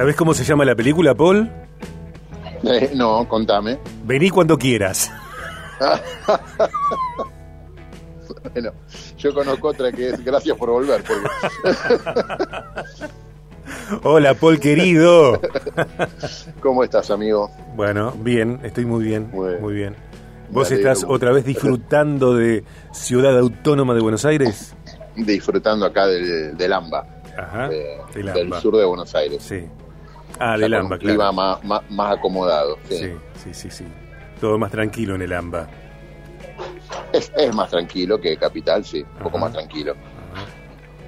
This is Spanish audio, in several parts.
¿Sabés cómo se llama la película, Paul? Eh, no, contame. Vení cuando quieras. bueno, yo conozco otra que es Gracias por volver. Hola, Paul querido. ¿Cómo estás, amigo? Bueno, bien, estoy muy bien, muy, bien. ¿Vos estás otra vez disfrutando de Ciudad Autónoma de Buenos Aires? Disfrutando acá del, del AMBA, Ajá, del, sur de Buenos Aires. Sí. Ah, del AMBA, claro. Clima más, más, más acomodado. Sí. sí, sí, sí, Todo más tranquilo en el AMBA. Es, es más tranquilo que Capital, sí, un poco más tranquilo.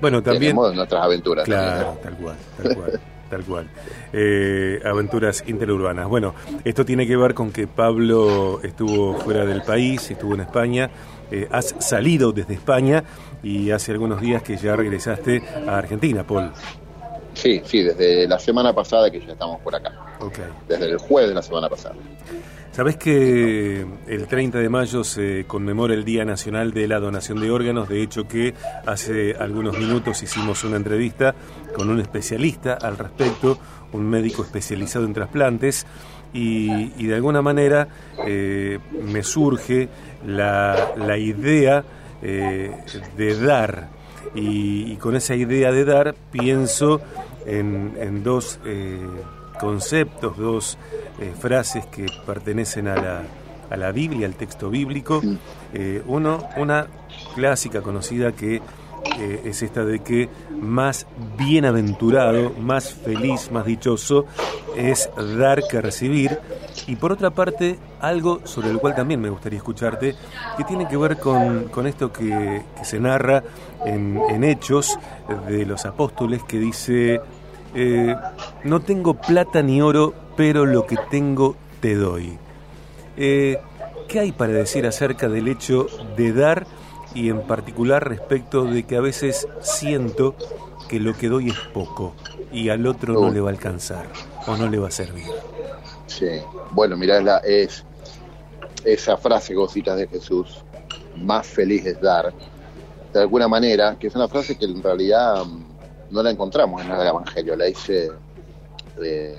Bueno, también. Tenemos nuestras aventuras. Claro, tal cual, tal cual. tal cual. Eh, aventuras interurbanas. Bueno, esto tiene que ver con que Pablo estuvo fuera del país, estuvo en España. Eh, has salido desde España y hace algunos días que ya regresaste a Argentina, Paul. Sí, sí, desde la semana pasada que ya estamos por acá. Okay. Desde el jueves de la semana pasada. Sabes que el 30 de mayo se conmemora el Día Nacional de la Donación de Órganos. De hecho, que hace algunos minutos hicimos una entrevista con un especialista al respecto, un médico especializado en trasplantes. Y, de alguna manera eh, me surge la, idea eh, de dar. Y, con esa idea de dar pienso en, dos eh, conceptos, dos eh, frases que pertenecen a la, a la Biblia, al texto bíblico. Eh, uno, una clásica conocida que eh, es esta de que más bienaventurado, más feliz, más dichoso es dar que recibir. Y por otra parte, algo sobre el cual también me gustaría escucharte, que tiene que ver con, con esto que, se narra en, en Hechos de los apóstoles, que dice, eh, no tengo plata ni oro, pero lo que tengo te doy. Eh, ¿Qué hay para decir acerca del hecho de dar y en particular respecto de que a veces siento que lo que doy es poco y al otro no, le va a alcanzar o no le va a servir? Sí, bueno, mirá, es esa frase que de Jesús, más feliz es dar, de alguna manera, que es una frase que en realidad no la encontramos en el Evangelio, la dice, eh,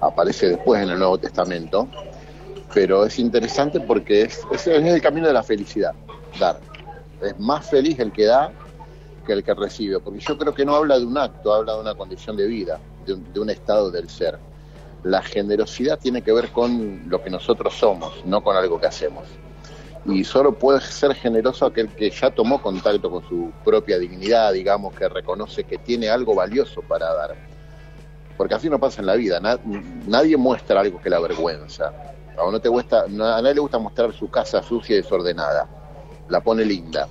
aparece después en el Nuevo Testamento, pero es interesante porque es, es, el camino de la felicidad, dar. Es más feliz el que da que el que recibe, porque yo creo que no habla de un acto, habla de una condición de vida, de un, de un estado del ser. La generosidad tiene que ver con lo que nosotros somos, no con algo que hacemos y solo puede ser generoso aquel que ya tomó contacto con su propia dignidad, digamos, que reconoce que tiene algo valioso para dar. Porque así no pasa en la vida, nadie muestra algo que la avergüenza. A, no te gusta, a nadie le gusta mostrar su casa sucia y desordenada, la pone linda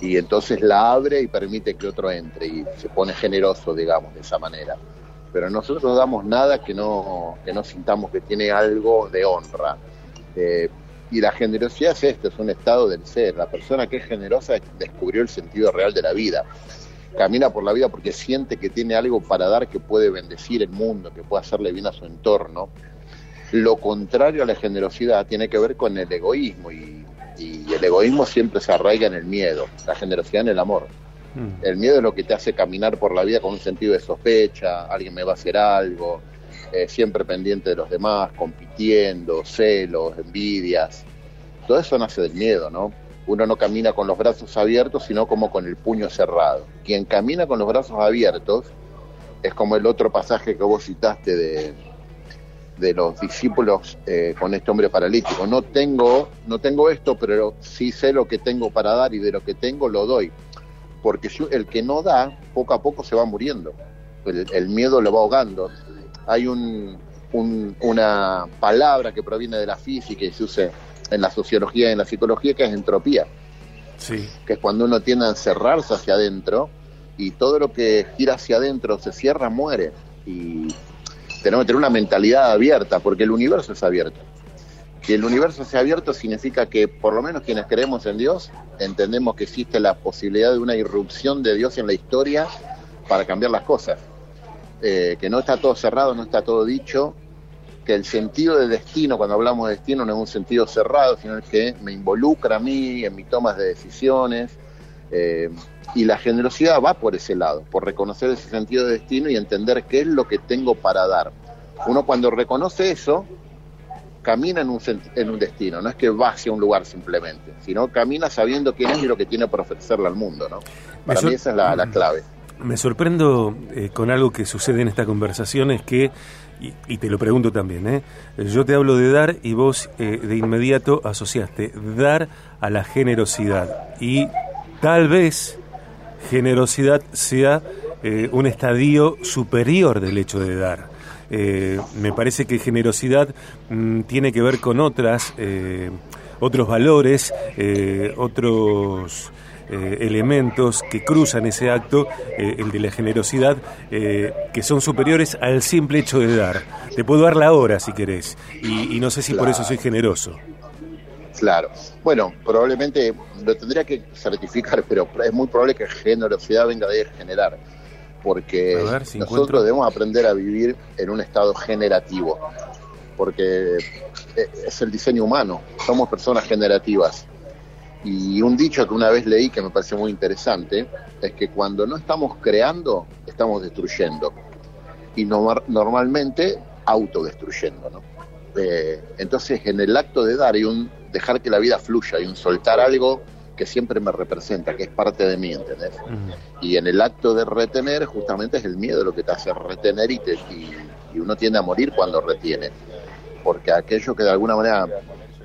y entonces la abre y permite que otro entre y se pone generoso, digamos, de esa manera. Pero nosotros no damos nada que no, que no sintamos que tiene algo de honra. Eh, y la generosidad es esto, es un estado del ser. La persona que es generosa descubrió el sentido real de la vida. Camina por la vida porque siente que tiene algo para dar que puede bendecir el mundo, que puede hacerle bien a su entorno. Lo contrario a la generosidad tiene que ver con el egoísmo y, el egoísmo siempre se arraiga en el miedo, la generosidad en el amor. Mm. El miedo es lo que te hace caminar por la vida con un sentido de sospecha, alguien me va a hacer algo, eh, siempre pendiente de los demás, compitiendo, celos, envidias. Todo eso nace del miedo, ¿no? Uno no camina con los brazos abiertos, sino como con el puño cerrado. Quien camina con los brazos abiertos es como el otro pasaje que vos citaste de, de los discípulos eh, con este hombre paralítico. No tengo, no tengo esto, pero sí sé lo que tengo para dar y de lo que tengo lo doy. Porque el que no da, poco a poco se va muriendo. El, el miedo lo va ahogando hay una palabra que proviene de la física y se usa en la sociología y en la psicología que es entropía. Sí. Que es cuando uno tiende a encerrarse hacia adentro y todo lo que gira hacia adentro se cierra, muere. Y tenemos que tener una mentalidad abierta porque el universo es abierto. Que el universo sea abierto significa que por lo menos quienes creemos en Dios entendemos que existe la posibilidad de una irrupción de Dios en la historia para cambiar las cosas. Eh, que no está todo cerrado, no está todo dicho, que el sentido de destino, cuando hablamos de destino, no es un sentido cerrado, sino que me involucra a mí en mis tomas de decisiones, eh, Y la generosidad va por ese lado, por reconocer ese sentido de destino y entender qué es lo que tengo para dar. Uno cuando reconoce eso, camina en un, en un destino, no es que va hacia un lugar simplemente, sino camina sabiendo quién es y lo que tiene para ofrecerle al mundo. ¿no? Para mí esa es la, la clave. Me sorprendo eh, con algo que sucede en esta conversación, es que, y, te lo pregunto también, ¿eh? yo te hablo de dar y vos eh, de inmediato asociaste dar a la generosidad. Y tal vez generosidad sea eh, un estadio superior del hecho de dar. Me parece que generosidad mm, tiene que ver con otras, otros valores, otros eh, elementos que cruzan ese acto, eh, el de la generosidad, eh, que son superiores al simple hecho de dar. Te puedo dar la hora si querés, y, no sé si por eso soy generoso. Claro. Bueno, probablemente lo tendría que certificar, pero es muy probable que generosidad venga de generar, porque nosotros debemos aprender a vivir en un estado generativo, porque es el diseño humano, somos personas generativas y un dicho que una vez leí que me pareció muy interesante es que cuando no estamos creando, estamos destruyendo. Y no, normalmente autodestruyendo. ¿no? Eh, entonces, en el acto de dar y un dejar que la vida fluya y un soltar algo que siempre me representa, que es parte de mí, ¿entendés? Y en el acto de retener, justamente es el miedo lo que te hace retener y, te, y uno tiende a morir cuando retiene. Porque aquello que de alguna manera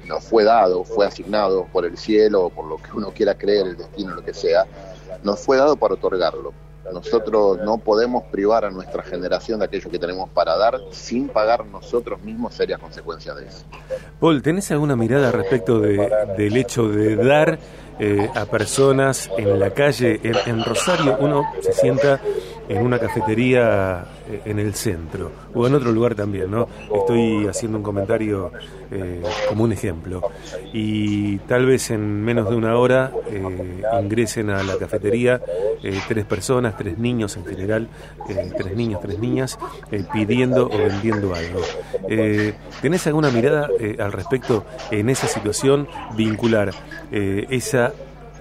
nos fue dado, fue asignado por el cielo, o por lo que uno quiera creer, el destino, lo que sea, nos fue dado para otorgarlo. Nosotros no podemos privar a nuestra generación de aquello que tenemos para dar sin pagar nosotros mismos serias consecuencias de eso. Paul, ¿tenés alguna mirada respecto de, del hecho de dar eh, a personas en la calle? en Rosario uno se sienta en una cafetería eh, en el centro o en otro lugar también, ¿no? Estoy haciendo un comentario eh, como un ejemplo y tal vez en menos de una hora eh, ingresen a la cafetería tres personas, tres niños en general, tres niños, tres niñas pidiendo o vendiendo algo. ¿Tenés alguna mirada al respecto en esa situación vincular esa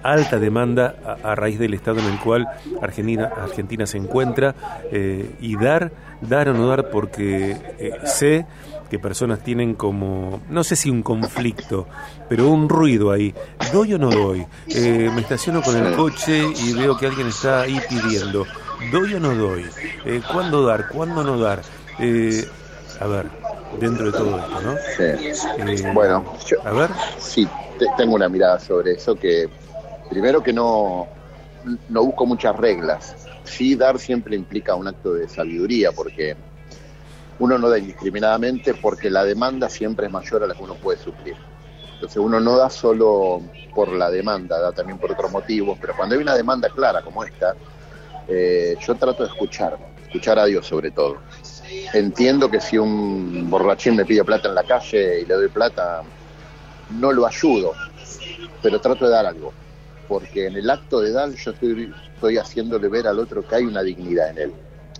alta demanda a, raíz del estado en el cual Argentina, Argentina se encuentra eh, y dar, dar o no dar porque eh, sé que personas tienen como, no sé si un conflicto, pero un ruido ahí. ¿Doy o no doy? Eh, me estaciono con el coche y veo que alguien está ahí pidiendo. ¿Doy o no doy? ¿Cuándo dar? ¿Cuándo no dar? a ver, dentro de todo esto, ¿no? Sí. bueno, a ver. Sí, tengo una mirada sobre eso que Primero que no, no busco muchas reglas. Sí, dar siempre implica un acto de sabiduría, porque uno no da indiscriminadamente porque la demanda siempre es mayor a la que uno puede suplir. Entonces uno no da solo por la demanda, da también por otros motivos, pero cuando hay una demanda clara como esta, eh, yo trato de escuchar, escuchar a Dios sobre todo. Entiendo que si un borrachín me pide plata en la calle y le doy plata, no lo ayudo, pero trato de dar algo porque en el acto de dar yo estoy, haciéndole ver al otro que hay una dignidad en él,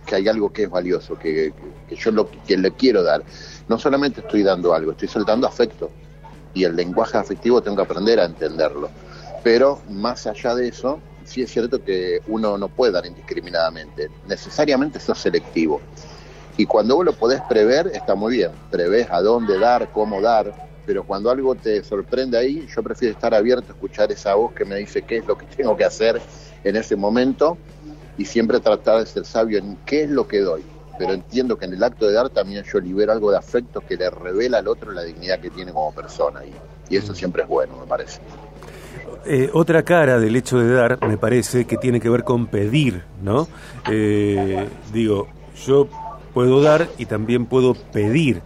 que hay algo que es valioso, que, yo lo, que le quiero dar. No solamente estoy dando algo, estoy soltando afecto y el lenguaje afectivo tengo que aprender a entenderlo. Pero más allá de eso, sí es cierto que uno no puede dar indiscriminadamente, necesariamente eso es selectivo. Y cuando vos lo podés prever, está muy bien, prevés a dónde dar, cómo dar, pero cuando algo te sorprende ahí, yo prefiero estar abierto a escuchar esa voz que me dice qué es lo que tengo que hacer en ese momento y siempre tratar de ser sabio en qué es lo que doy. Pero entiendo que en el acto de dar también yo libero algo de afecto que le revela al otro la dignidad que tiene como persona y, eso siempre es bueno, me parece. Eh, otra cara del hecho de dar, me parece, que tiene que ver con pedir, ¿no? Eh, digo, yo puedo dar y también puedo pedir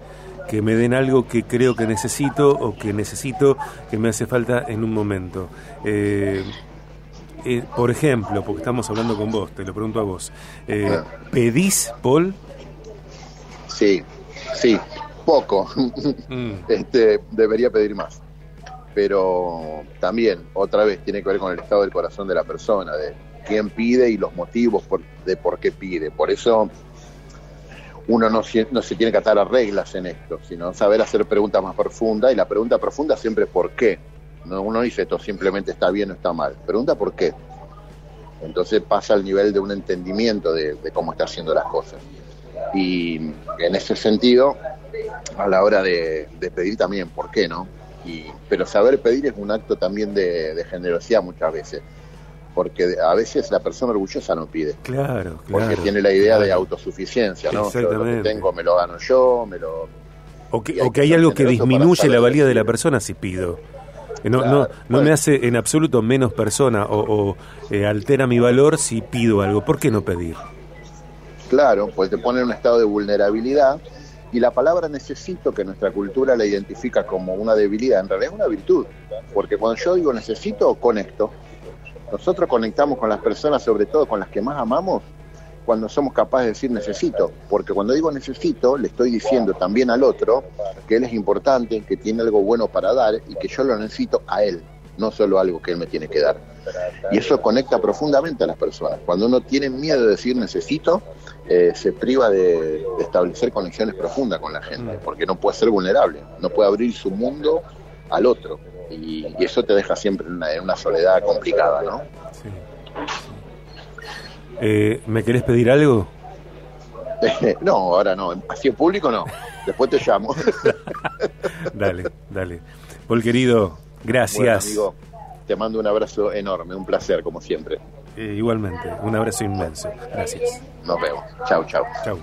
que me den algo que creo que necesito o que necesito que me hace falta en un momento. Eh, eh, por ejemplo, porque estamos hablando con vos, te lo pregunto a vos, eh, ¿pedís, Paul? Sí, sí, poco. Mm. este, debería pedir más. Pero también, otra vez, tiene que ver con el estado del corazón de la persona, de quién pide y los motivos de por qué pide. Por eso uno no, no, se tiene que atar a reglas en esto, sino saber hacer preguntas más profundas y la pregunta profunda siempre es ¿por qué? No, uno dice esto simplemente está bien o está mal, pregunta por qué. Entonces pasa al nivel de un entendimiento de, cómo está haciendo las cosas. Y en ese sentido, a la hora de, pedir también, ¿por qué no? Y, pero saber pedir es un acto también de, generosidad muchas veces porque a veces la persona orgullosa no pide. Claro, claro. Porque tiene la idea de autosuficiencia, ¿no? Exactamente. lo que tengo me lo gano yo, me lo... O que, o que hay algo que disminuye la valía de la persona si pido. No, no, no me hace en absoluto menos persona o, eh, altera mi valor si pido algo. ¿Por qué no pedir? Claro, pues te pone en un estado de vulnerabilidad y la palabra necesito, que nuestra cultura la identifica como una debilidad, en realidad es una virtud. Porque cuando yo digo necesito, conecto. Nosotros conectamos con las personas, sobre todo con las que más amamos, cuando somos capaces de decir necesito, porque cuando digo necesito, le estoy diciendo también al otro que él es importante, que tiene algo bueno para dar y que yo lo necesito a él, no solo algo que él me tiene que dar. Y eso conecta profundamente a las personas. Cuando uno tiene miedo de decir necesito, eh, se priva de, establecer conexiones profundas con la gente, porque no puede ser vulnerable, no puede abrir su mundo al otro. Y, eso te deja siempre en una, soledad complicada, ¿no? Sí. Eh, ¿Me querés pedir algo? no, ahora no. Así en público no. Después te llamo. dale, dale. Paul querido, gracias. amigo, te mando un abrazo enorme, un placer como siempre. Eh, igualmente, un abrazo inmenso. Gracias. Nos vemos. Chau, chau. Chau.